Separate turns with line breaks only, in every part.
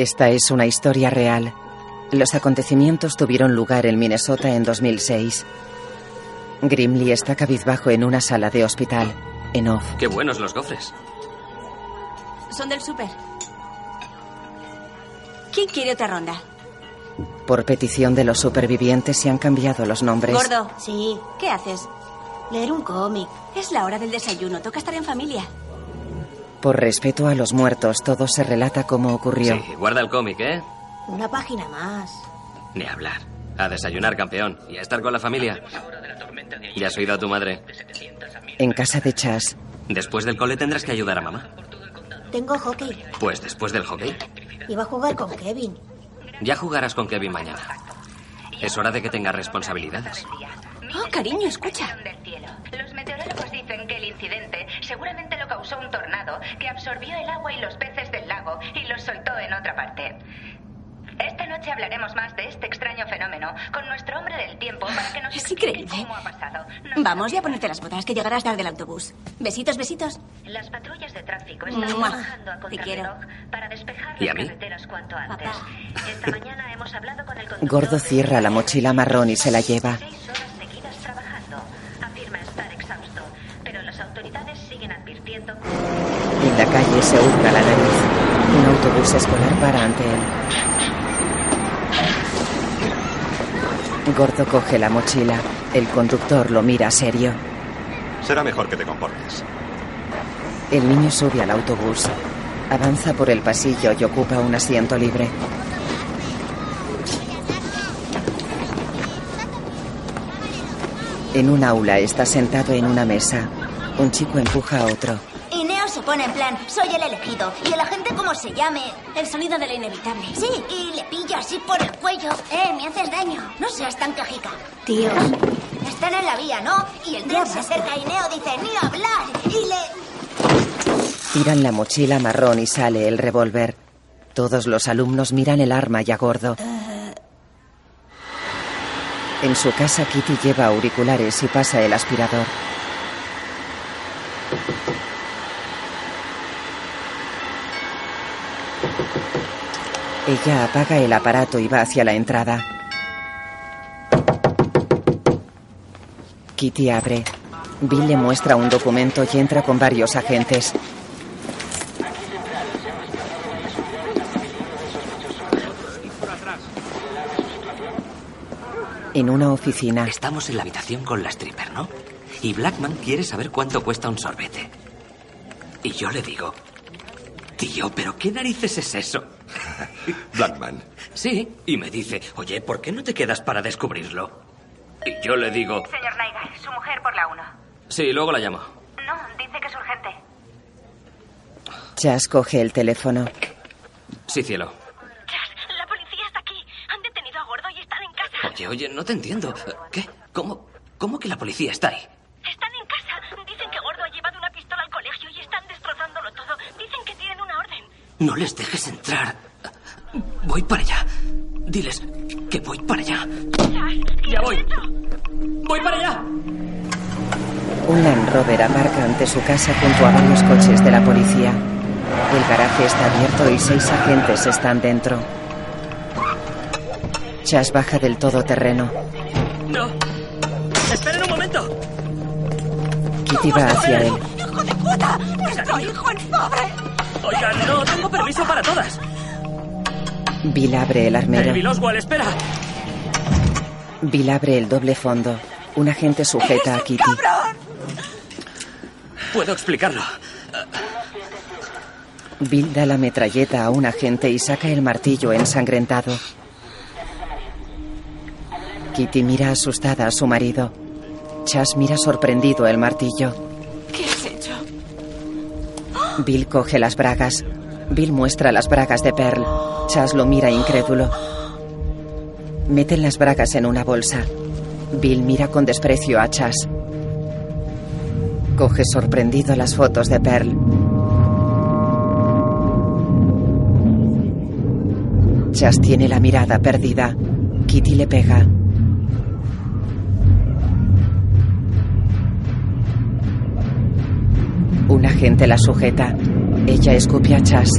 Esta es una historia real. Los acontecimientos tuvieron lugar en Minnesota en 2006. Grimley está cabizbajo en una sala de hospital. En off.
Qué buenos los gofres.
Son del súper. ¿Quién quiere otra ronda?
Por petición de los supervivientes se han cambiado los nombres.
Gordo.
Sí,
¿Qué haces?
leer un cómic.
Es la hora del desayuno. Toca estar en familia.
Por respeto a los muertos, todo se relata como ocurrió.
Sí, guarda el cómic, ¿eh?
Una página más.
Ni hablar. A desayunar, campeón. Y a estar con la familia. ¿Ya has oído a tu madre?
En casa de Chas,
Después del cole tendrás que ayudar a mamá.
Tengo hockey.
Pues después del hockey.
Iba a jugar con Kevin.
Ya jugarás con Kevin mañana. Es hora de que tengas responsabilidades.
Oh, cariño, escucha.
Los meteorólogos dicen que el incidente seguramente causó un tornado que absorbió el agua y los peces del lago y los soltó en otra parte. Esta noche hablaremos más de este extraño fenómeno con nuestro hombre del tiempo para que nos
Es
explique
increíble.
cómo ha pasado. Nos
Vamos, ya a ponerte las botas, que llegarás tarde al autobús. Besitos, besitos.
Las patrullas de tráfico están
Mua.
trabajando a
Te quiero.
contrarreloj para despejar
¿Y
las
a mí?
carreteras cuanto antes. Esta mañana hemos hablado con el conductor
Gordo cierra la mochila marrón y se la lleva.
Seis horas. Estar exhausto, pero las autoridades siguen advirtiendo
En la calle se hurga la nariz. Un autobús escolar para ante él. Gordo coge la mochila. El conductor lo mira serio.
Será mejor que te comportes.
El niño sube al autobús. Avanza por el pasillo y ocupa un asiento libre. En un aula está sentado en una mesa. Un chico empuja a otro.
Y Neo se pone en plan, soy el elegido. Y el agente como se llame.
El sonido de lo inevitable.
Sí, y le pilla así por el cuello. Eh, me haces daño. No seas tan quejica.
Tío.
Están en la vía, ¿no? Y el tren se acerca y Neo dice, ni hablar. Y le...
Tiran la mochila marrón y sale el revólver. Todos los alumnos miran el arma y a Gordo. En su casa, Kitty lleva auriculares y pasa el aspirador. Ella apaga el aparato y va hacia la entrada. Kitty abre. Bill le muestra un documento y entra con varios agentes. En una oficina,
Estamos en la habitación con la stripper, ¿no? Y Blackman quiere saber cuánto cuesta un sorbete. Y yo le digo, tío, ¿pero qué narices es eso?
Blackman.
Sí, y me dice, oye, ¿por qué no te quedas para descubrirlo? Y yo le digo,
Señor Naigar, su mujer por la 1.
sí, luego la llamo.
No, dice que es urgente.
Chas coge el teléfono.
Sí, cielo.
La policía está aquí. Han detenido a Gordo y están en casa.
Oye, oye, no te entiendo. ¿Qué? ¿Cómo? ¿Cómo que la policía está ahí?
Están en casa. Dicen que Gordo ha llevado una pistola al colegio y están destrozándolo todo. Dicen que tienen una orden.
No les dejes entrar. Voy para allá. Diles que voy para allá. Ya voy. Voy para allá.
Un Land Rover aparca ante su casa junto a varios coches de la policía. El garaje está abierto y seis agentes están dentro. Chas baja del todoterreno.
No. Esperen un momento.
Kitty va hacia él.
¡Hijo de puta! ¡Nuestro hijo es pobre!
Oiga, no tengo permiso para todas.
Bill abre el armero.
Bill Oswald, espera.
Bill abre el doble fondo. Un agente sujeta a Kitty.
Puedo explicarlo.
Bill da la metralleta a un agente y saca el martillo ensangrentado. Kitty mira asustada a su marido. Chas mira sorprendido el martillo.
¿Qué has hecho?
Bill coge las bragas. Bill muestra las bragas de Pearl. Chas lo mira incrédulo. Meten las bragas en una bolsa. Bill mira con desprecio a Chas. Coge sorprendido las fotos de Pearl. Chas tiene la mirada perdida. Kitty le pega. Un agente la sujeta. Ella escupe a Chas.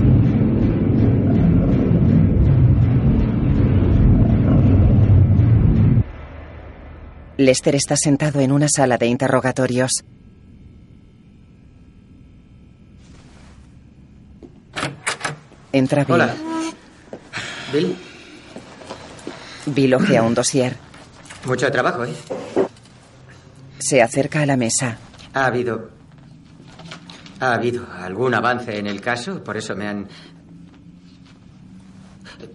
Lester está sentado en una sala de interrogatorios. Entra Bill.
Hola. Bill.
Bill ojea un dossier.
Mucho trabajo, ¿eh?
Se acerca a la mesa.
Ha habido ha habido algún avance en el caso, por eso me han.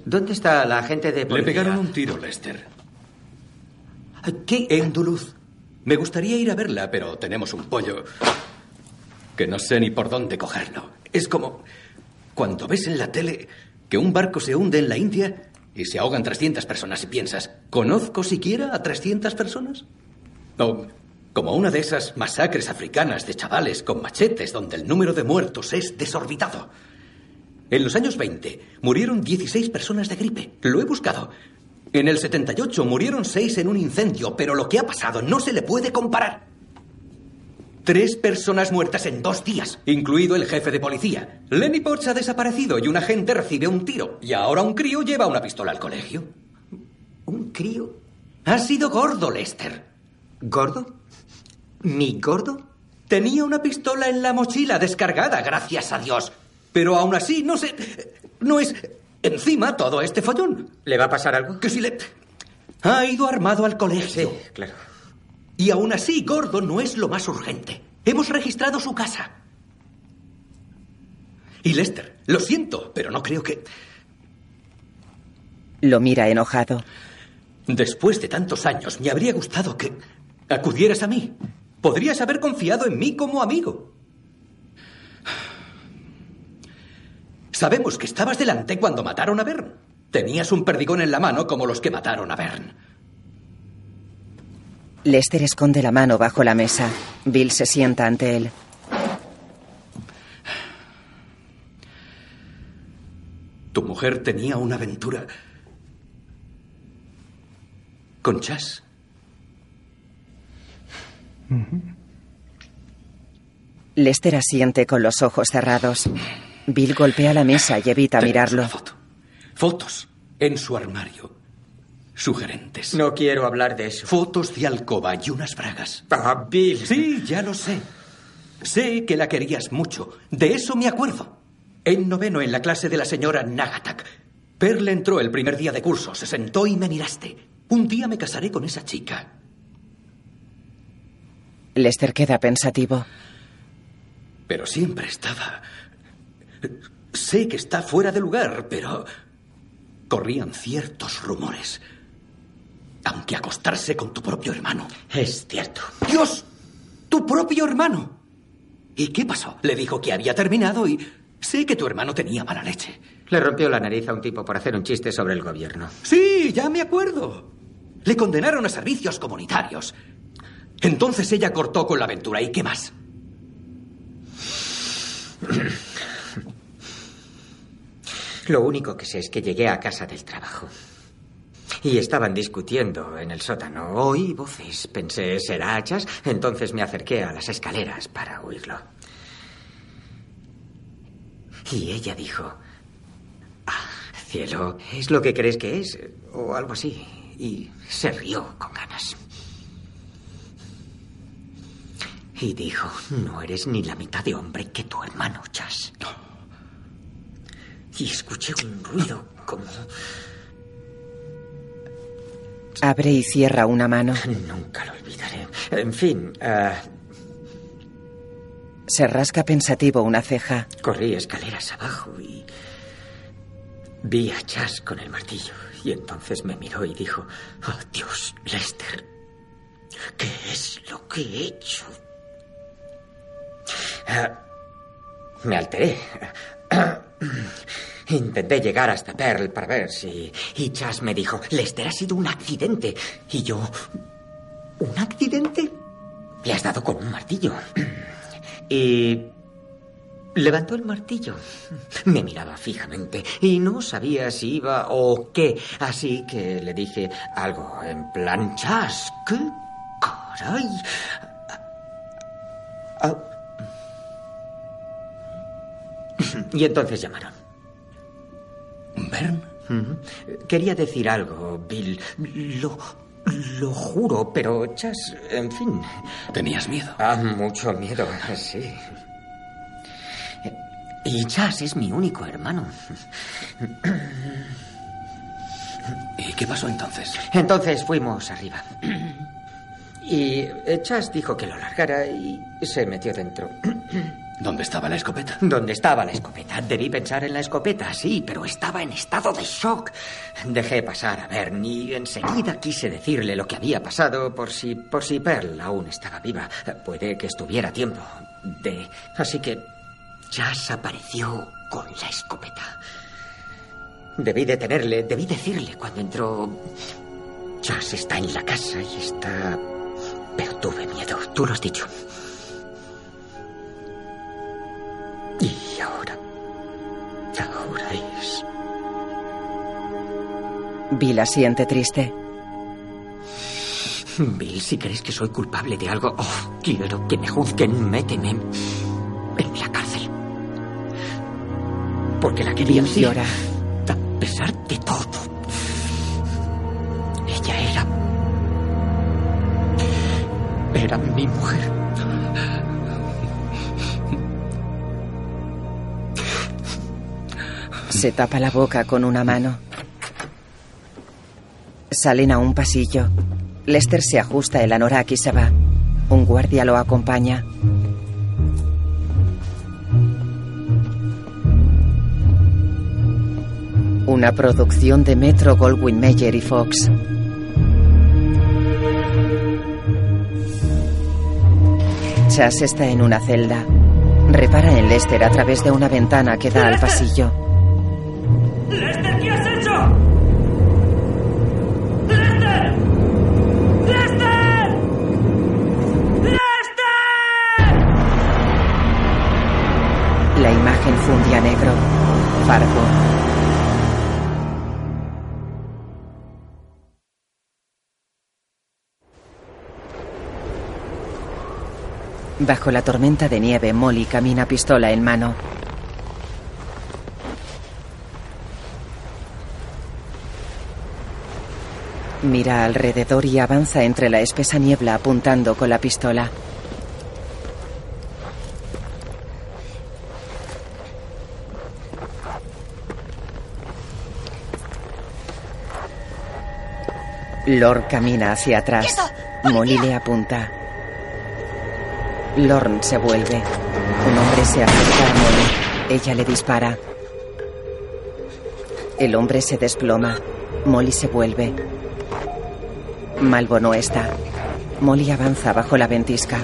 ¿Dónde está la agente de
Le
policía?
pegaron un tiro, Lester.
¿Qué?
En Duluth. Me gustaría ir a verla, pero tenemos un pollo que no sé ni por dónde cogerlo. Es como cuando ves en la tele que un barco se hunde en la India y se ahogan 300 personas y piensas, ¿conozco siquiera a 300 personas? O como una de esas masacres africanas de chavales con machetes donde el número de muertos es desorbitado. En los años 20 murieron 16 personas de gripe. Lo he buscado. En el 78 murieron 6 en un incendio, pero lo que ha pasado no se le puede comparar. Tres personas muertas en dos días, incluido el jefe de policía. Lenny Potts ha desaparecido y un agente recibe un tiro. Y ahora un crío lleva una pistola al colegio.
¿Un crío?
Ha sido gordo, Lester.
¿Gordo? ¿Mi gordo?
Tenía una pistola en la mochila descargada, gracias a Dios. Pero aún así, no sé. No es. Encima todo este follón.
¿Le va a pasar algo?
Que si le. Ha ido armado al colegio.
Sí, claro.
Y aún así, Gordo no es lo más urgente. Hemos registrado su casa. Y Lester, lo siento, pero no creo que.
Lo mira enojado.
Después de tantos años, me habría gustado que acudieras a mí. Podrías haber confiado en mí como amigo. Sabemos que estabas delante cuando mataron a Bern. Tenías un perdigón en la mano como los que mataron a Bern.
Lester esconde la mano bajo la mesa. Bill se sienta ante él.
Tu mujer tenía una aventura con Chas.
Lester asiente con los ojos cerrados. Bill golpea la mesa y evita
Tenemos
mirarlo.
una foto. Fotos en su armario. Sugerentes.
No quiero hablar de eso.
Fotos de alcoba y unas bragas.
Ah, Bill.
Sí, ya lo sé. Sé que la querías mucho. De eso me acuerdo. En noveno, en la clase de la señora Nagatak. Perle entró el primer día de curso, se sentó y me miraste. Un día me casaré con esa chica.
Lester queda pensativo.
Pero siempre estaba. Sé que está fuera de lugar, pero. Corrían ciertos rumores. Aunque acostarse con tu propio hermano.
Es cierto.
¡Dios! ¡Tu propio hermano! ¿Y qué pasó? Le dijo que había terminado y. Sé que tu hermano tenía mala leche.
Le rompió la nariz a un tipo por hacer un chiste sobre el gobierno.
Sí, ya me acuerdo. Le condenaron a servicios comunitarios. Entonces ella cortó con la aventura. ¿Y qué más?
Lo único que sé es que llegué a casa del trabajo. Y estaban discutiendo en el sótano. Oí voces. Pensé, ¿será hachas? Entonces me acerqué a las escaleras para oírlo. Y ella dijo, ah, cielo, ¿es lo que crees que es? O algo así. Y se rió con ganas. Y dijo, no eres ni la mitad de hombre que tu hermano, Chas. Y escuché un ruido como...
Abre y cierra una mano.
Nunca lo olvidaré. En fin, ah,
Se rasca pensativo una ceja.
corrí escaleras abajo y vi a Chas con el martillo. Y entonces me miró y dijo, oh Dios, Lester, ¿qué es lo que he hecho? Ah, me alteré. Intenté llegar hasta Pearl para ver si... Y Chas me dijo, Lester ha sido un accidente. Y yo... ¿Un accidente? Le has dado con un martillo. Y... Levantó el martillo. Me miraba fijamente y no sabía si iba o qué. Así que le dije algo en plan, Chas, ¿qué caray? Ah. Y entonces llamaron.
¿Bern?
Quería decir algo, Bill. Lo Lo juro, pero Chas, en fin.
¿Tenías miedo?
Ah, mucho miedo, sí. Y Chas es mi único hermano.
¿Y qué pasó entonces?
Entonces fuimos arriba. Y Chas dijo que lo largara y se metió dentro.
¿Dónde estaba la escopeta?
¿Dónde estaba la escopeta? Debí pensar en la escopeta, sí, pero estaba en estado de shock. Dejé pasar a Bernie y enseguida quise decirle lo que había pasado por si, por si Pearl aún estaba viva. Puede que estuviera tiempo de... Así que Chas apareció con la escopeta. Debí detenerle, debí decirle cuando entró... Chas está en la casa y está... Pero tuve miedo, tú lo has dicho. Y ahora. Ahora es.
Bill asiente triste.
Bill, si crees que soy culpable de algo, oh, quiero que me juzguen, méteme en la cárcel. Porque la quería
Bill llora.
A pesar de todo. Ella era. Era mi mujer.
Se tapa la boca con una mano. Salen a un pasillo. Lester se ajusta el anorak y se va. Un guardia lo acompaña. Una producción de Metro Goldwyn Mayer y Fox. Chas está en una celda. Repara en Lester a través de una ventana que da al pasillo. Negro. Fargo. Bajo la tormenta de nieve, Molly camina pistola en mano. Mira alrededor y avanza entre la espesa niebla apuntando con la pistola. Lord camina hacia atrás. Molly le apunta. Lorne se vuelve. Un hombre se acerca a Molly. Ella le dispara. El hombre se desploma. Molly se vuelve. Malvo no está. Molly avanza bajo la ventisca.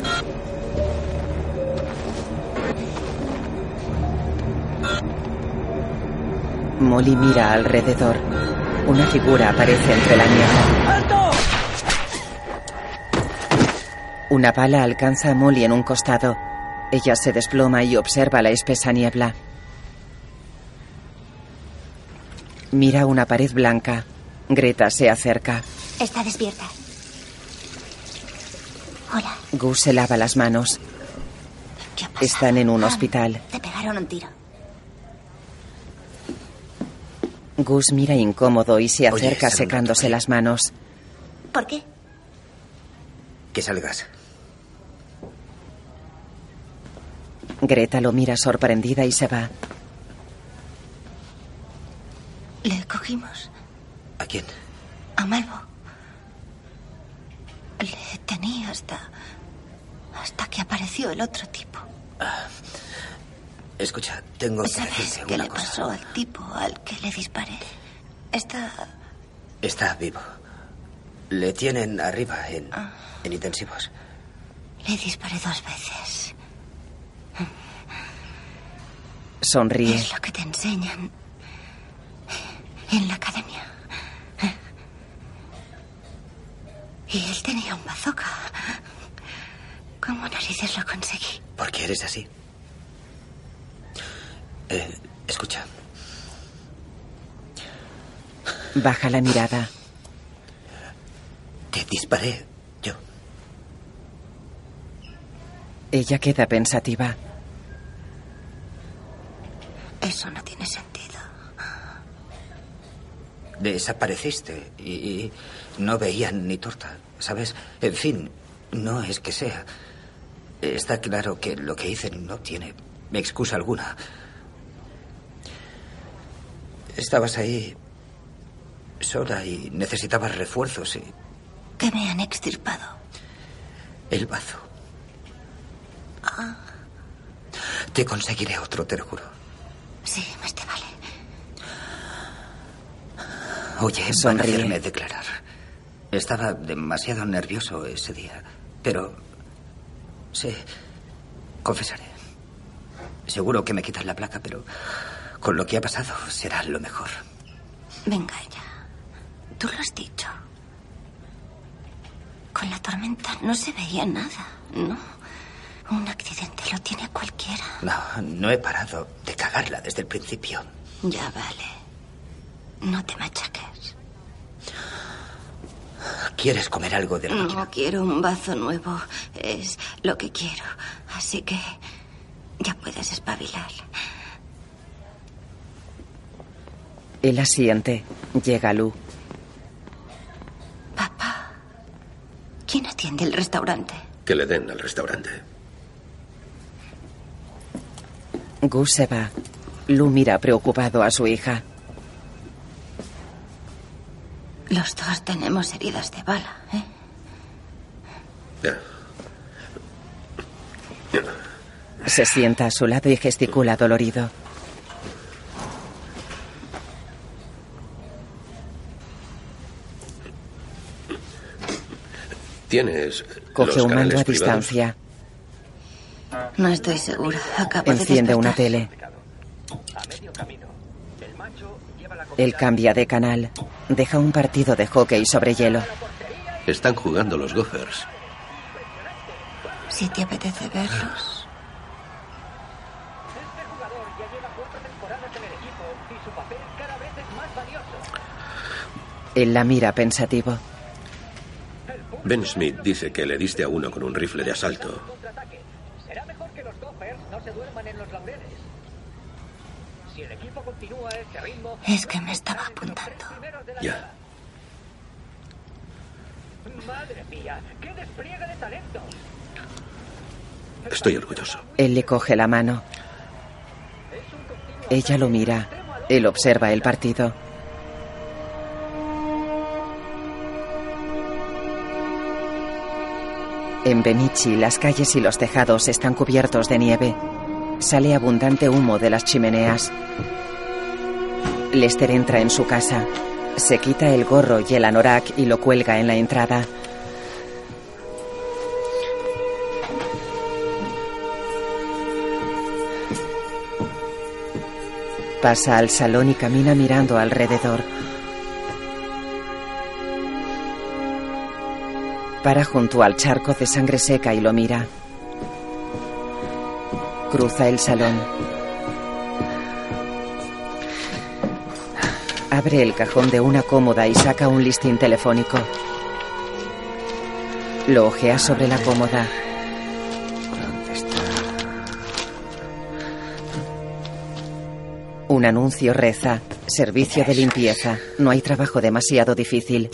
Molly mira alrededor. Una figura aparece entre la niebla. Una bala alcanza a Molly en un costado. Ella se desploma y observa la espesa niebla. Mira una pared blanca. Greta se acerca.
Está despierta. Hola.
Gus se lava las manos.
¿Qué ha pasado?
Están en un hospital.
Te pegaron un tiro.
Gus mira incómodo y se acerca secándose las manos.
¿Por qué?
Que salgas.
Greta lo mira sorprendida y se va.
Le cogimos
¿A quién?
a Malvo. Le tenía hasta. hasta que apareció el otro tipo.
Escucha, tengo que
¿Sabes
decirte
qué
una
le
cosa.
pasó al tipo al que le disparé? Está.
Está vivo. Le tienen arriba en,
Ah.
en intensivos.
Le disparé dos veces.
Sonríe.
Es lo que te enseñan en la academia. Y él tenía un bazooka. ¿Cómo narices lo conseguí?
¿Por qué eres así? Eh, escucha,
Baja la mirada.
te disparé yo.
Ella queda pensativa.
Eso no tiene sentido.
Desapareciste y, y no veían ni torta, ¿sabes? En fin, no es que sea. Está claro que lo que hice no tiene excusa alguna. Estabas ahí sola y necesitabas refuerzos y
Que me han extirpado.
el bazo.
Ah,
Te conseguiré otro, te lo juro.
Sí, más te vale.
Oye, van a
Sonríe.
hacerme declarar. Estaba demasiado nervioso ese día, pero sí, confesaré. Seguro que me quitan la placa, pero con lo que ha pasado será lo mejor.
Venga ya. Tú lo has dicho. Con la tormenta no se veía nada, ¿no? Un accidente lo tiene cualquiera.
No, no he parado de cagarla desde el principio.
Ya vale. No te machaques.
¿Quieres comer algo de la máquina?
No quiero un bazo nuevo. Es lo que quiero. Así que ya puedes espabilar.
Él asiente. Llega Lu.
Papá, ¿quién atiende el restaurante?
Que le den al restaurante.
Gus se va. Lu mira preocupado a su hija.
Los dos tenemos heridas de bala, ¿eh?
Ya.
Se sienta a su lado y gesticula dolorido.
Tienes.
Coge
los
un mando a
privados?
distancia.
No estoy segura. Acabo
Enciende
de
una tele. Él cambia de canal. Deja un partido de hockey sobre hielo.
Están jugando los Gophers.
Si te apetece verlos.
Él la mira pensativo.
Ben Smith dice que le diste a uno con un rifle de asalto.
Será mejor que los Gophers no se duerman en los laureles. Si el equipo continúa a este ritmo,
Es que me estaba apuntando.
Ya.
madre mía, qué despliegue de talento.
Estoy orgulloso.
Él le coge la mano. Ella lo mira. Él observa el partido. En Benichi, las calles y los tejados están cubiertos de nieve. Sale abundante humo de las chimeneas. Lester entra en su casa. Se quita el gorro y el anorak y lo cuelga en la entrada. Pasa al salón y camina mirando alrededor. Para junto al charco de sangre seca y lo mira. Cruza el salón. Abre el cajón de una cómoda y saca un listín telefónico. Lo ojea sobre la cómoda. Un anuncio reza. Servicio de limpieza. No hay trabajo demasiado difícil.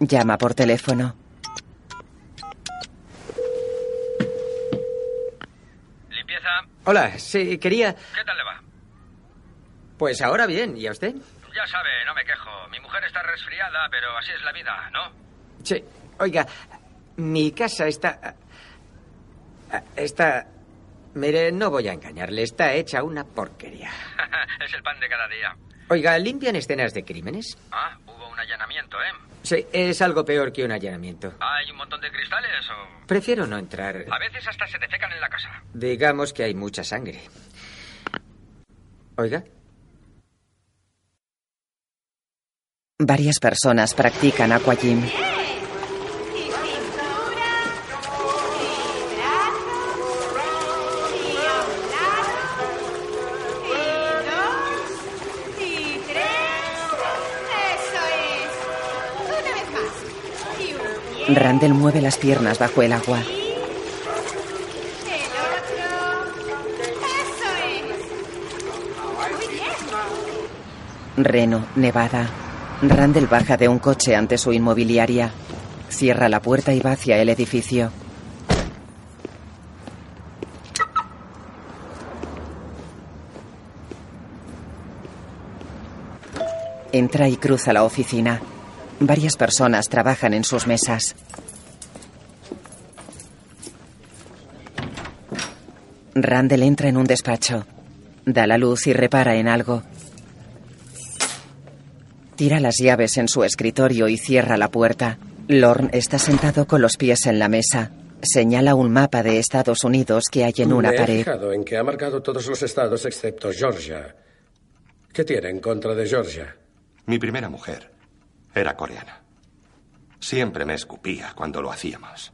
Llama por teléfono.
¿Limpieza?
Hola, sí, quería...
¿Qué tal?
Pues ahora bien, ¿y a usted?
Ya sabe, no me quejo. Mi mujer está resfriada, pero así es la vida, ¿no?
Sí, oiga, mi casa está... Está... Mire, no voy a engañarle, está hecha una porquería.
es el pan de cada día.
Oiga, ¿limpian escenas de crímenes?
Ah, hubo un allanamiento, ¿eh?
Sí, es algo peor que un allanamiento.
¿Hay un montón de cristales o...?
Prefiero no entrar.
A veces hasta se defecan en la casa.
Digamos que hay mucha sangre. Oiga,
Varias personas practican aquagym. Randall mueve las piernas bajo el agua.
Eso es. Muy bien.
Reno, Nevada. Randall baja de un coche ante su inmobiliaria. Cierra la puerta y va hacia el edificio. Entra y cruza la oficina. Varias personas trabajan en sus mesas. Randall entra en un despacho. Da la luz y repara en algo. Tira las llaves en su escritorio y cierra la puerta. Lorne está sentado con los pies en la mesa. Señala un mapa de Estados Unidos que hay en una
Me he
pared.
fijado en que ha marcado todos los estados excepto Georgia. ¿Qué tiene en contra de Georgia?
Mi primera mujer era coreana. Siempre me escupía cuando lo hacíamos.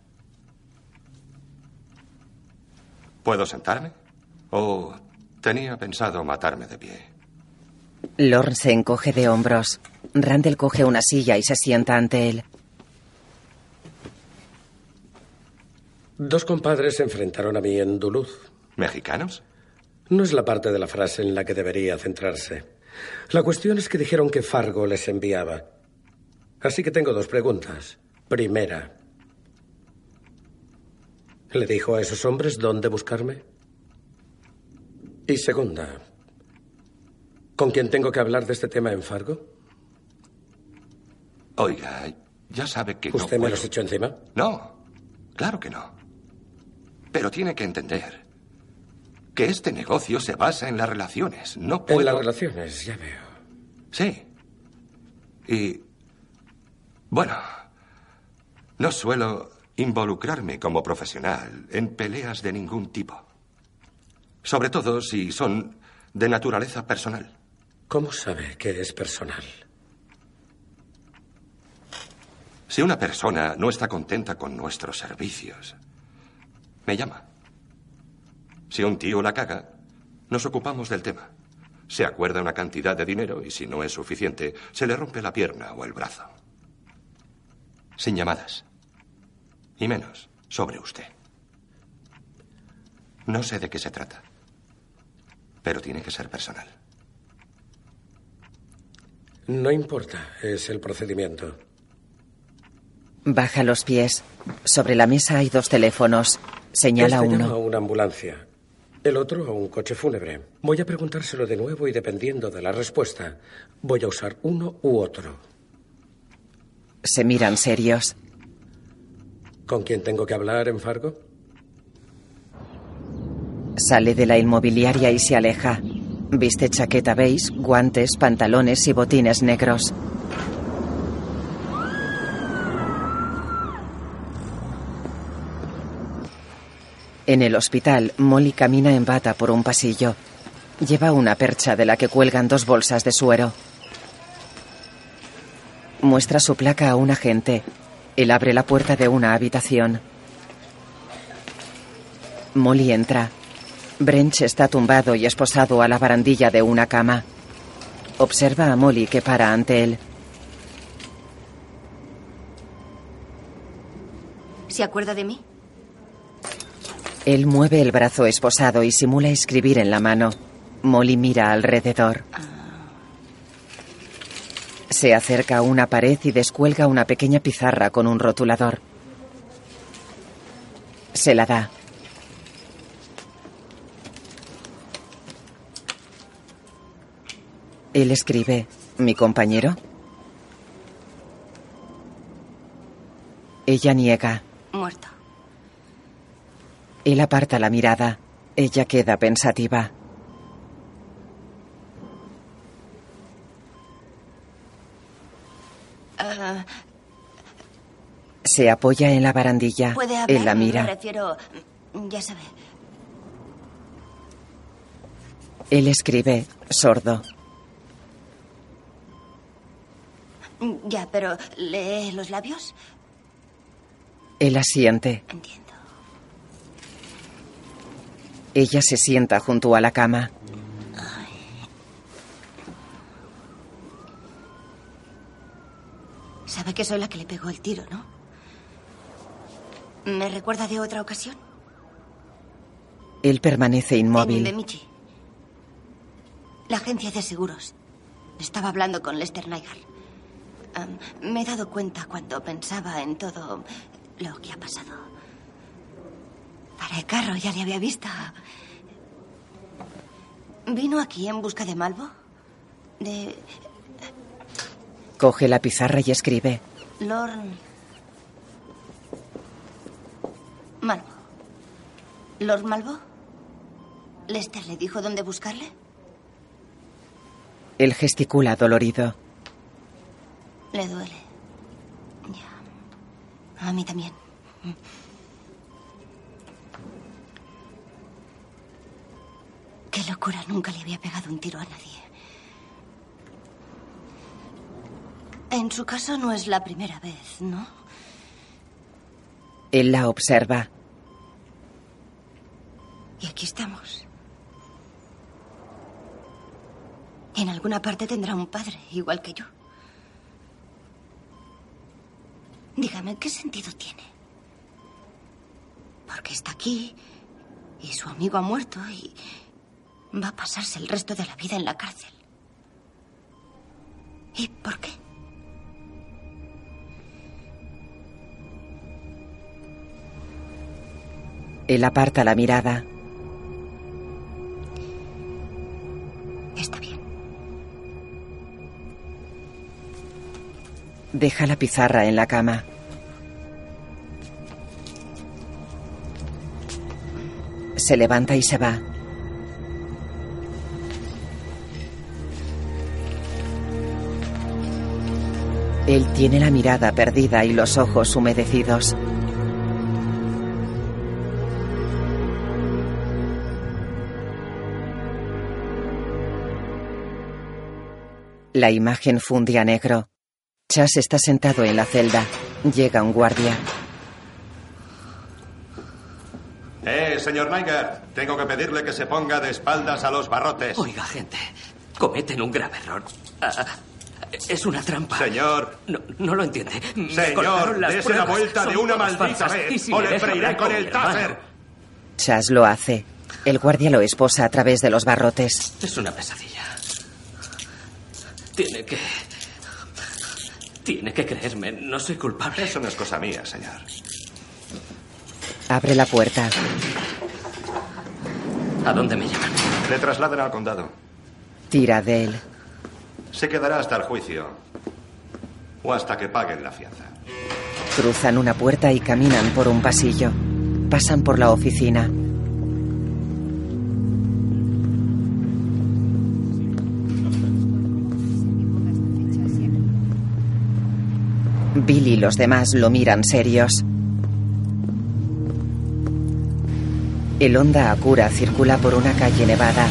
¿Puedo sentarme? ¿O tenía pensado matarme de pie?
Lorne se encoge de hombros. Randall coge una silla y se sienta ante él.
Dos compadres se enfrentaron a mí en Duluth.
¿Mexicanos?
No es la parte de la frase en la que debería centrarse. La cuestión es que dijeron que Fargo les enviaba. Así que tengo dos preguntas. Primera, ¿le dijo a esos hombres dónde buscarme? Y segunda, ¿con quién tengo que hablar de este tema en Fargo?
Oiga, ya sabe que
¿Usted
no
me
puedo-
los echó encima?
No, claro que no. Pero tiene que entender que este negocio se basa en las relaciones. No puedo...
En las relaciones, ya veo.
Sí. Y... Bueno, no suelo involucrarme como profesional en peleas de ningún tipo. Sobre todo si son de naturaleza personal.
¿Cómo sabe que es personal?
Si una persona no está contenta con nuestros servicios, me llama. Si un tío la caga, nos ocupamos del tema. Se acuerda una cantidad de dinero y si no es suficiente, se le rompe la pierna o el brazo. Sin llamadas. Y menos sobre usted. No sé de qué se trata, pero tiene que ser personal.
No importa, es el procedimiento.
Baja los pies. Sobre la mesa hay dos teléfonos. Señala
este llama
uno.
a una ambulancia. El otro a un coche fúnebre. Voy a preguntárselo de nuevo y dependiendo de la respuesta, voy a usar uno u otro.
Se miran serios.
¿Con quién tengo que hablar en Fargo?
Sale de la inmobiliaria y se aleja. Viste chaqueta beige, guantes, pantalones y botines negros. En el hospital, Molly camina en bata por un pasillo. Lleva una percha de la que cuelgan dos bolsas de suero. Muestra su placa a un agente. Él abre la puerta de una habitación. Molly entra. Brench está tumbado y esposado a la barandilla de una cama. Observa a Molly que para ante él.
¿Se acuerda de mí?
Él mueve el brazo esposado y simula escribir en la mano. Molly mira alrededor. Se acerca a una pared y descuelga una pequeña pizarra con un rotulador. Se la da. Él escribe, ¿mi compañero? Ella niega.
Muerto.
Él aparta la mirada. Ella queda pensativa.
Ah,
Se apoya en la barandilla.
¿Puede hablar?
Él la
Me
mira.
refiero... Ya sabe.
Él escribe, sordo.
Ya, pero ¿lee los labios?
Él asiente.
Entiendo.
Ella se sienta junto a la cama.
Sabe que soy la que le pegó el tiro, ¿no? ¿Me recuerda de otra ocasión?
Él permanece inmóvil.
Bemichi. La agencia de seguros. Estaba hablando con Lester Nygaard. Am, me he dado cuenta cuando pensaba en todo lo que ha pasado. Para el carro ya le había visto. ¿Vino aquí en busca de Malvo? De
Coge la pizarra y escribe.
Lord Malvo. ¿Lord Malvo? ¿Lester le dijo dónde buscarle?
Él gesticula dolorido.
Le duele. Ya. A mí también. Qué locura, nunca le había pegado un tiro a nadie. En su caso no es la primera vez, ¿no?
Él la observa.
Y aquí estamos. En alguna parte tendrá un padre, igual que yo. Dígame, ¿qué sentido tiene? Porque está aquí y su amigo ha muerto y va a pasarse el resto de la vida en la cárcel. ¿Y por qué?
Él aparta la mirada.
Está bien.
Deja la pizarra en la cama. Se levanta y se va. Él tiene la mirada perdida y los ojos humedecidos. La imagen funde a negro. Chas está sentado en la celda. Llega un guardia.
Eh, señor Niger, tengo que pedirle que se ponga de espaldas a los barrotes.
Oiga, gente, cometen un grave error. Ah, es una trampa.
Señor.
No, no lo entiende. Me
Señor, dese la vuelta de una maldita
falsas.
vez, o le freiré con el taser.
Chas lo hace. El guardia lo esposa a través de los barrotes.
Es una pesadilla. Tiene que. Tiene que creerme. No soy culpable.
Eso no es cosa mía, señor.
Abre la puerta.
¿A dónde me llaman?
Le trasladan al condado.
Tira de él.
Se quedará hasta el juicio. O hasta que paguen la fianza.
Cruzan una puerta y caminan por un pasillo. Pasan por la oficina. Bill y los demás lo miran serios. El Honda Acura circula por una calle nevada.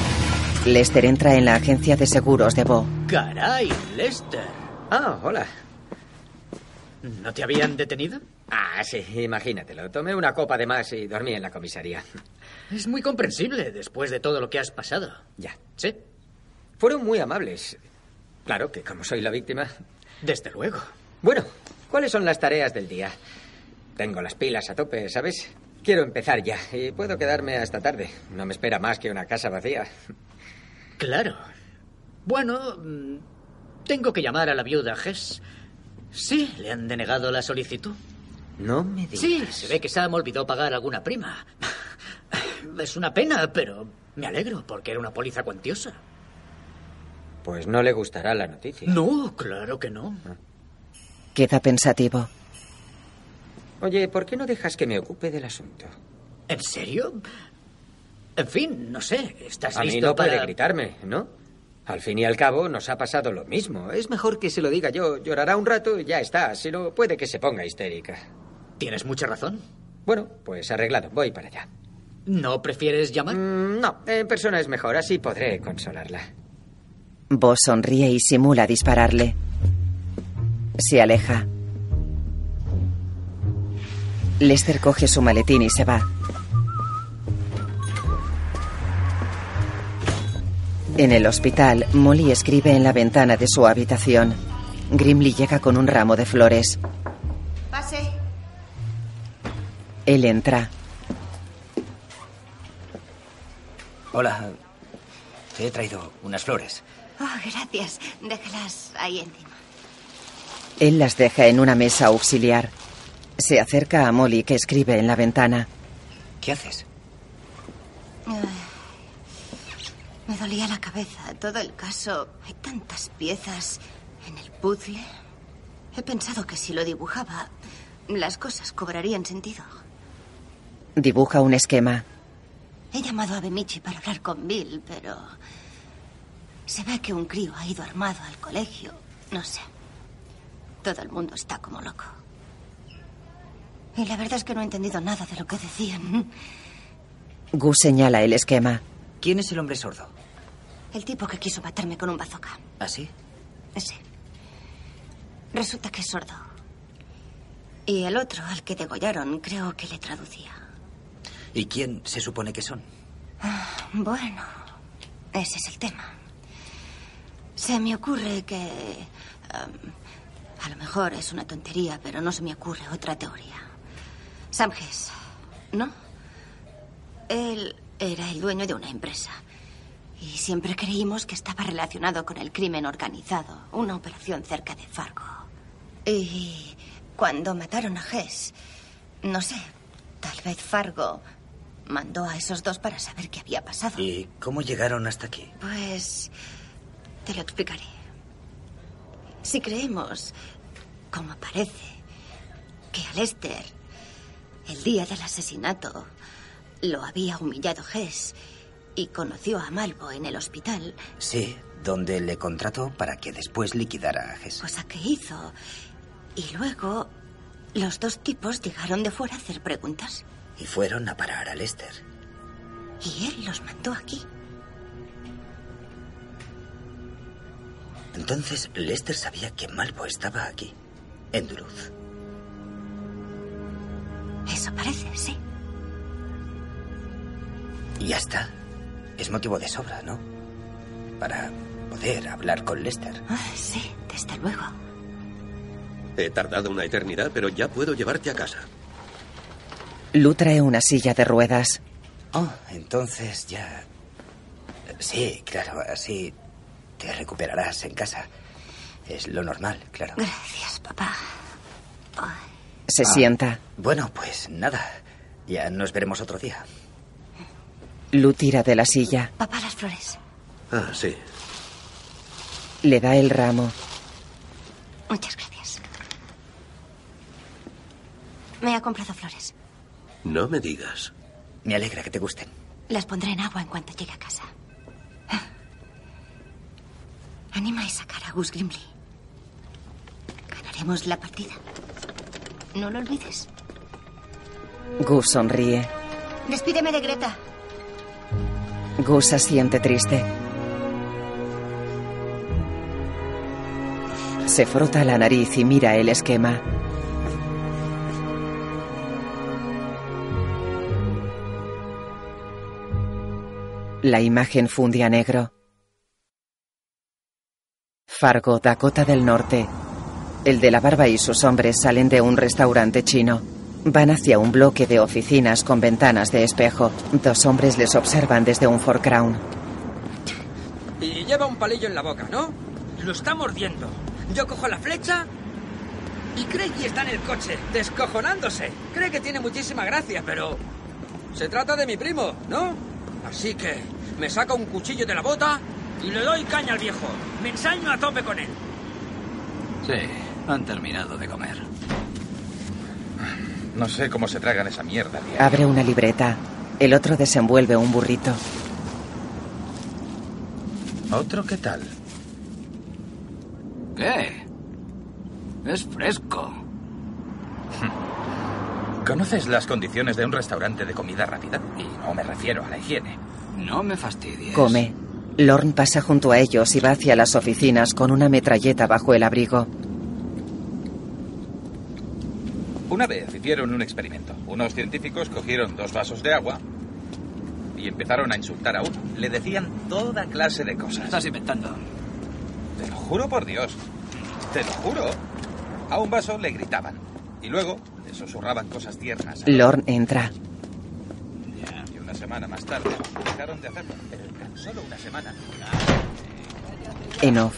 Lester entra en la agencia de seguros de Bo.
Caray, Lester.
Ah, hola.
¿No te habían detenido?
Ah, sí, imagínatelo. Tomé una copa de más y dormí en la comisaría.
Es muy comprensible después de todo lo que has pasado.
Ya.
Sí,
Fueron muy amables. Claro que como soy la víctima.
desde luego.
Bueno, ¿cuáles son las tareas del día? Tengo las pilas a tope, ¿sabes? Quiero empezar ya y puedo quedarme hasta tarde. No me espera más que una casa vacía.
Claro. Bueno, mm, tengo que llamar a la viuda Hess. Sí, le han denegado la solicitud.
No me digas.
Sí, se ve que Sam olvidó pagar alguna prima. Es una pena, pero me alegro porque era una póliza cuantiosa.
Pues no le gustará la noticia.
No, claro que no.
Queda pensativo.
Oye, ¿por qué no dejas que me ocupe del asunto?
¿En serio? En fin, no sé. ¿Estás
A mí
listo
no
para...?
puede gritarme, ¿no? Al fin y al cabo nos ha pasado lo mismo. Es mejor que se lo diga yo. Llorará un rato y ya está. Si no, puede que se ponga histérica.
Tienes mucha razón.
Bueno, pues arreglado. Voy para allá.
¿No prefieres llamar?
Mm, no, en persona es mejor. Así podré consolarla.
Bo sonríe y simula dispararle. Se aleja. Lester coge su maletín y se va. En el hospital, Molly escribe en la ventana de su habitación. Grimley llega con un ramo de flores.
Pase.
Él entra.
Hola. Te he traído unas flores.
Oh, gracias. Déjalas ahí encima.
Él las deja en una mesa auxiliar. Se acerca a Molly que escribe en la ventana.
¿Qué haces?
Ay, me dolía la cabeza. Todo el caso. Hay tantas piezas en el puzzle. He pensado que si lo dibujaba, las cosas cobrarían sentido.
Dibuja un esquema.
He llamado a Bemichi para hablar con Bill, pero se ve que un crío ha ido armado al colegio. No sé. Todo el mundo está como loco. Y la verdad es que no he entendido nada de lo que decían.
Gus señala el esquema.
¿Quién es el hombre sordo?
El tipo que quiso matarme con un bazooka.
¿Así?
Sí. Resulta que es sordo. Y el otro, al que degollaron, creo que le traducía.
¿Y quién se supone que son?
Ah, Bueno, ese es el tema. Se me ocurre que... um, a lo mejor es una tontería, pero no se me ocurre otra teoría. Sam Hess, ¿no? Él era el dueño de una empresa. Y siempre creímos que estaba relacionado con el crimen organizado, una operación cerca de Fargo. Y cuando mataron a Hess, no sé, tal vez Fargo mandó a esos dos para saber qué había pasado.
¿Y cómo llegaron hasta aquí?
Pues te lo explicaré. Si creemos, como parece, que a Lester, el día del asesinato, lo había humillado Hess y conoció a Malvo en el hospital,
Sí, donde le contrató para que después liquidara a Hess.
cosa que hizo. Y luego los dos tipos llegaron de fuera a hacer preguntas.
Y fueron a parar a Lester.
Y él los mandó aquí.
Entonces Lester sabía que Malvo estaba aquí, en Duluth.
Eso parece, sí.
Y ya está. Es motivo de sobra, ¿no? Para poder hablar con Lester.
Ah, sí, desde luego.
He tardado una eternidad, pero ya puedo llevarte a casa.
Lu trae una silla de ruedas.
Oh, entonces ya... Sí, claro, así te recuperarás en casa. Es lo normal, claro.
Gracias, papá.
Se
Ah,
sienta.
Bueno, pues nada. Ya nos veremos otro día.
Lu tira de la silla.
Papá, las flores.
Ah, sí.
Le da el ramo.
Muchas gracias. Me ha comprado flores.
No me digas.
Me alegra que te gusten.
Las pondré en agua en cuanto llegue a casa. Anima a sacar a Gus Grimley. Ganaremos la partida. No lo olvides.
Gus sonríe.
Despídeme de Greta.
Gus siente triste. Se frota la nariz y mira el esquema. La imagen funde a negro. Fargo, Dakota del Norte. El de la barba y sus hombres salen de un restaurante chino. Van hacia un bloque de oficinas con ventanas de espejo. Dos hombres les observan desde un foreground.
Y lleva un palillo en la boca, ¿no? Lo está mordiendo. Yo cojo la flecha y Craigie está en el coche, descojonándose. Cree que tiene muchísima gracia, pero... Se trata de mi primo, ¿no? Así que me saca un cuchillo de la bota y le doy caña al viejo. Me ensaño a tope con él.
Sí, han terminado de comer.
No sé cómo se tragan esa mierda, tío.
Abre una libreta. El otro desenvuelve un burrito.
¿Otro qué tal?
¿Qué? Es fresco.
¿Conoces las condiciones de un restaurante de comida rápida? Y no me refiero a la higiene.
No me fastidies.
Come. Lorne pasa junto a ellos y va hacia las oficinas con una metralleta bajo el abrigo.
Una vez hicieron un experimento. Unos científicos cogieron dos vasos de agua y empezaron a insultar a uno. Le decían toda clase de cosas.
Estás inventando.
Te lo juro por Dios. Te lo juro. A un vaso le gritaban. Y luego le susurraban cosas tiernas.
Lorne entra.
Y una semana más tarde dejaron de hacerlo. Pero en tan solo una semana.
En off.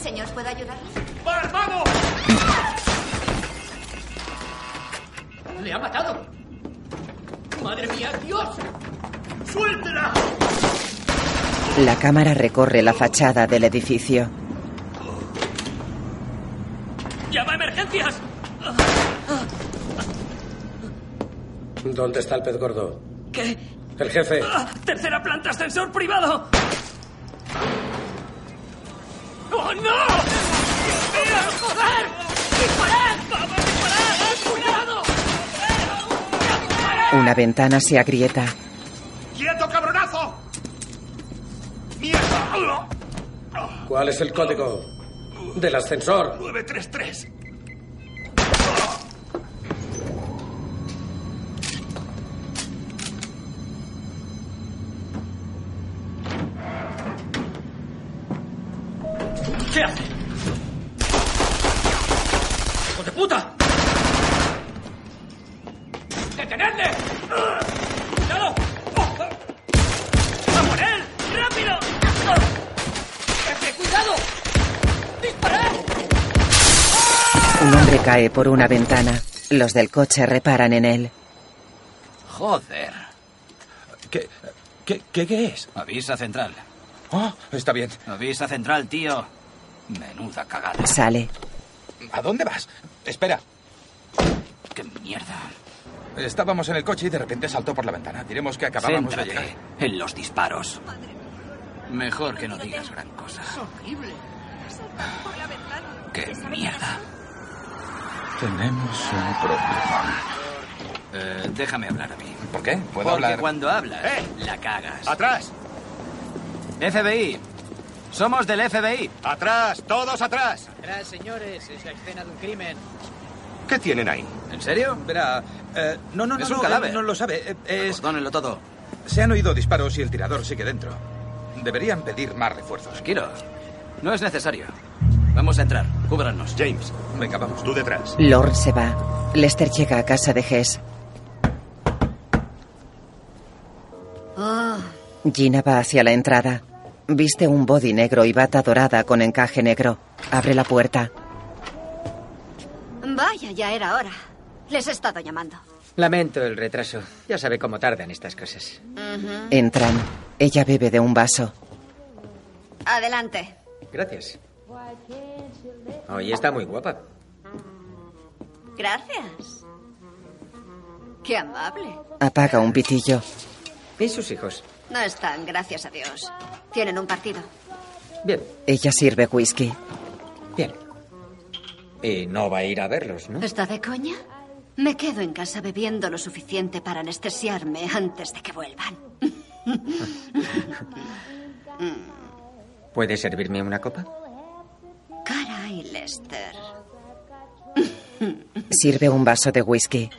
Señor, ¿puedo ayudarle?
¡Vamos!
¡Le ha matado! ¡Madre mía, Dios!
¡Suéltela!
La cámara recorre la fachada del edificio.
¡Llama a emergencias!
¿Dónde está el pez gordo?
¿Qué?
El jefe.
Ah, ¡Tercera planta, ascensor privado! ¡Oh, no! ¡Dios mío, joder!
Una ventana se agrieta.
¡Quieto, cabronazo! ¡Mierda!
¿Cuál es el código del ascensor?
933.
Cae por una ventana. Los del coche reparan en él.
Joder.
¿Qué, qué, qué, qué es?
Avisa central.
Oh, está bien.
Avisa central, tío. Menuda cagada.
Sale.
¿A dónde vas? Espera.
¡Qué mierda!
Estábamos en el coche y de repente saltó por la ventana. Diremos que acabábamos de
Céntrate
llegar.
en los disparos. Mejor que no digas gran cosa.
horrible.
¡Qué mierda!
Tenemos un problema.
Eh, déjame hablar a mí.
¿Por qué? ¿Puedo
Porque
hablar?
cuando hablas,
¡Eh!
la cagas.
¡Atrás!
FBI. Somos del FBI.
¡Atrás! ¡Todos atrás!
Atrás, señores, es la escena de un crimen.
¿Qué tienen ahí?
¿En serio?
Verá, eh, no, no, no,
Es un
no,
cadáver.
no lo sabe. eh, Es...
Perdónenlo todo.
Se han oído disparos y el tirador sigue dentro. Deberían pedir más refuerzos.
Tranquilos. No es necesario. Vamos a entrar. Cúbranos.
James,
Venga, vamos.
tú detrás.
Lord se va. Lester llega a casa de Hess.
Oh,
Gina va hacia la entrada. Viste un body negro y bata dorada con encaje negro. Abre la puerta.
vaya, ya era hora. Les he estado llamando.
Lamento el retraso. Ya sabe cómo tardan estas cosas.
Entran. Ella bebe de un vaso.
Adelante.
Gracias. Hoy está muy guapa.
Gracias. Qué amable.
Apaga un pitillo.
¿Y sus hijos?
No están, gracias a Dios. Tienen un partido.
Bien,
Ella sirve whisky.
bien. Y no va a ir a verlos, ¿no?
¿Está de coña? Me quedo en casa bebiendo lo suficiente para anestesiarme antes de que vuelvan.
¿Puede servirme una copa?
Caray, Lester.
Sirve un vaso de whisky.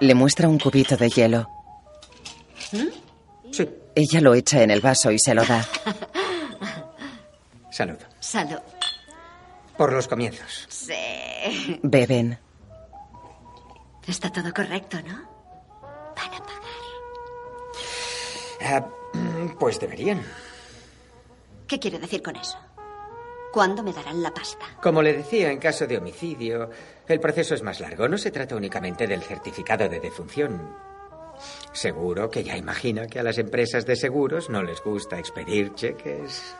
Le muestra un cubito de hielo.
Sí.
Ella lo echa en el vaso y se lo da.
Salud.
Salud.
Por los comienzos.
Sí.
Beben.
Está todo correcto, ¿no?
Ah, pues deberían.
¿Qué quiere decir con eso? ¿Cuándo me darán la pasta?
Como le decía, en caso de homicidio, el proceso es más largo. No se trata únicamente del certificado de defunción. Seguro que ya imagina que a las empresas de seguros no les gusta expedir cheques.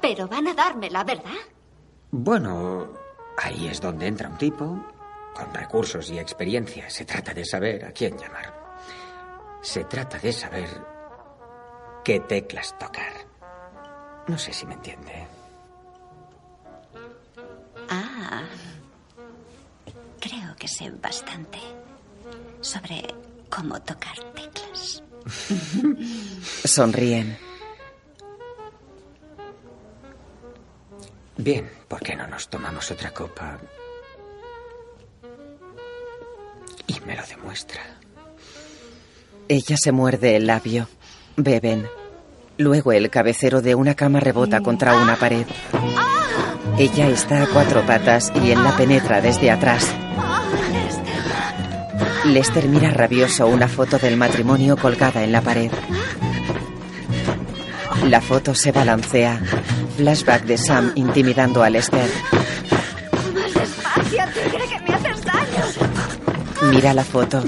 Pero van a dármela, ¿verdad?
Bueno, ahí es donde entra un tipo con recursos y experiencia. Se trata de saber a quién llamar. Se trata de saber qué teclas tocar. No sé si me entiende.
Ah. Creo que sé bastante sobre cómo tocar teclas.
Sonríen.
Bien, ¿por qué no nos tomamos otra copa? Y me lo demuestra.
Ella se muerde el labio. Beben. Luego el cabecero de una cama rebota contra una pared. Ella está a cuatro patas y él la penetra desde atrás. Lester mira rabioso una foto del matrimonio colgada en la pared. La foto se balancea. Flashback de Sam intimidando a Lester. Mira la foto.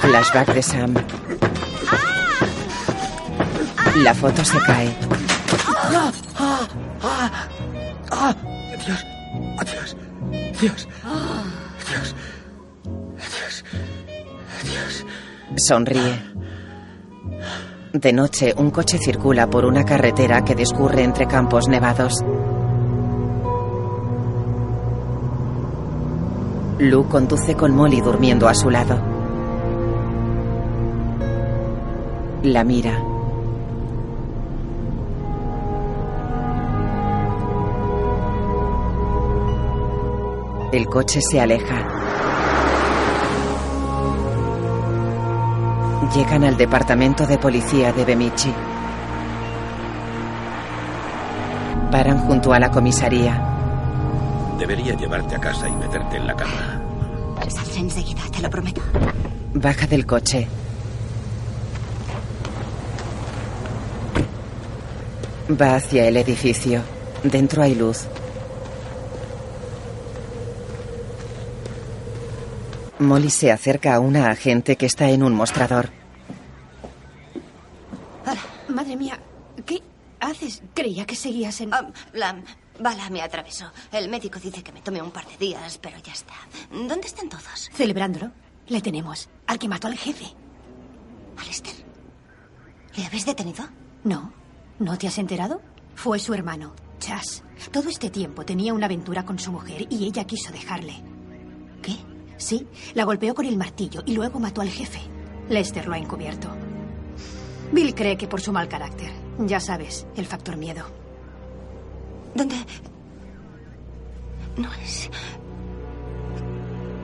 Flashback de Sam. La foto se cae.
¡Dios! ¡Dios! ¡Dios! ¡Dios! ¡Dios! ¡Dios!
Sonríe. De noche, un coche circula por una carretera que discurre entre campos nevados. Lou conduce con Molly durmiendo a su lado. La mira. El coche se aleja. Llegan al departamento de policía de Bemichi. Paran junto a la comisaría.
Debería llevarte a casa y meterte en la cama.
Saldré enseguida, te lo prometo.
Baja del coche. Va hacia el edificio. Dentro hay luz. Molly se acerca a una agente que está en un mostrador.
Madre mía, ¿qué haces? Creía que seguías en...
La bala me atravesó. El médico dice que me tome un par de días, pero ya está. ¿Dónde están todos?
Celebrándolo. Le tenemos al que mató al jefe.
¿Alister? ¿Le habéis detenido?
No. ¿No te has enterado? Fue su hermano, Chas. Todo este tiempo tenía una aventura con su mujer y ella quiso dejarle. ¿Qué? Sí, la golpeó con el martillo y luego mató al jefe. Lester lo ha encubierto. Bill cree que por su mal carácter. Ya sabes, el factor miedo.
¿Dónde? No es.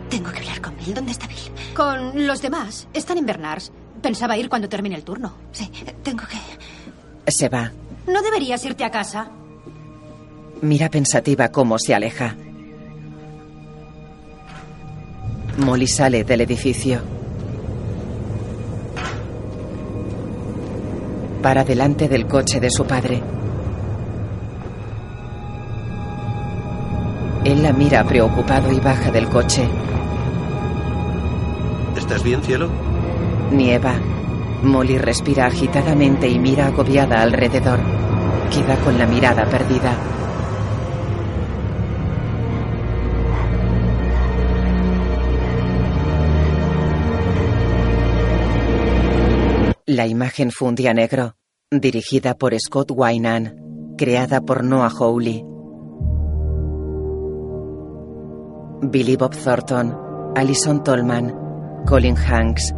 Tengo que hablar con Bill. ¿Dónde está Bill?
Con los demás. Están en Bernards. Pensaba ir cuando termine el turno.
Sí, tengo que.
Se va.
¿No deberías irte a casa?
Mira pensativa cómo se aleja. Molly sale del edificio. Para delante del coche de su padre. Él la mira preocupado y baja del coche.
¿Estás bien, cielo?
Nieva. Molly respira agitadamente y mira agobiada alrededor. Queda con la mirada perdida. La imagen fundía negro, dirigida por Scott Wynan, creada por Noah Hawley. Billy Bob Thornton, Alison Tolman, Colin Hanks,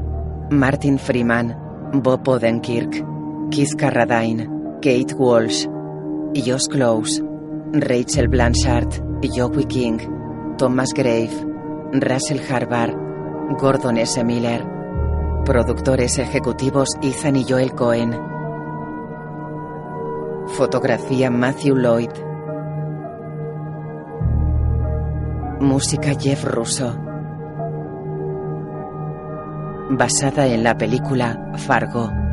Martin Freeman, Bob Odenkirk, Keith Carradine, Kate Walsh, Josh Close, Rachel Blanchard, Joey King, Thomas Grave, Russell Harvard, Gordon S. Miller. Productores ejecutivos Ethan y Joel Cohen. Fotografía Matthew Lloyd. Música Jeff Russo. Basada en la película Fargo.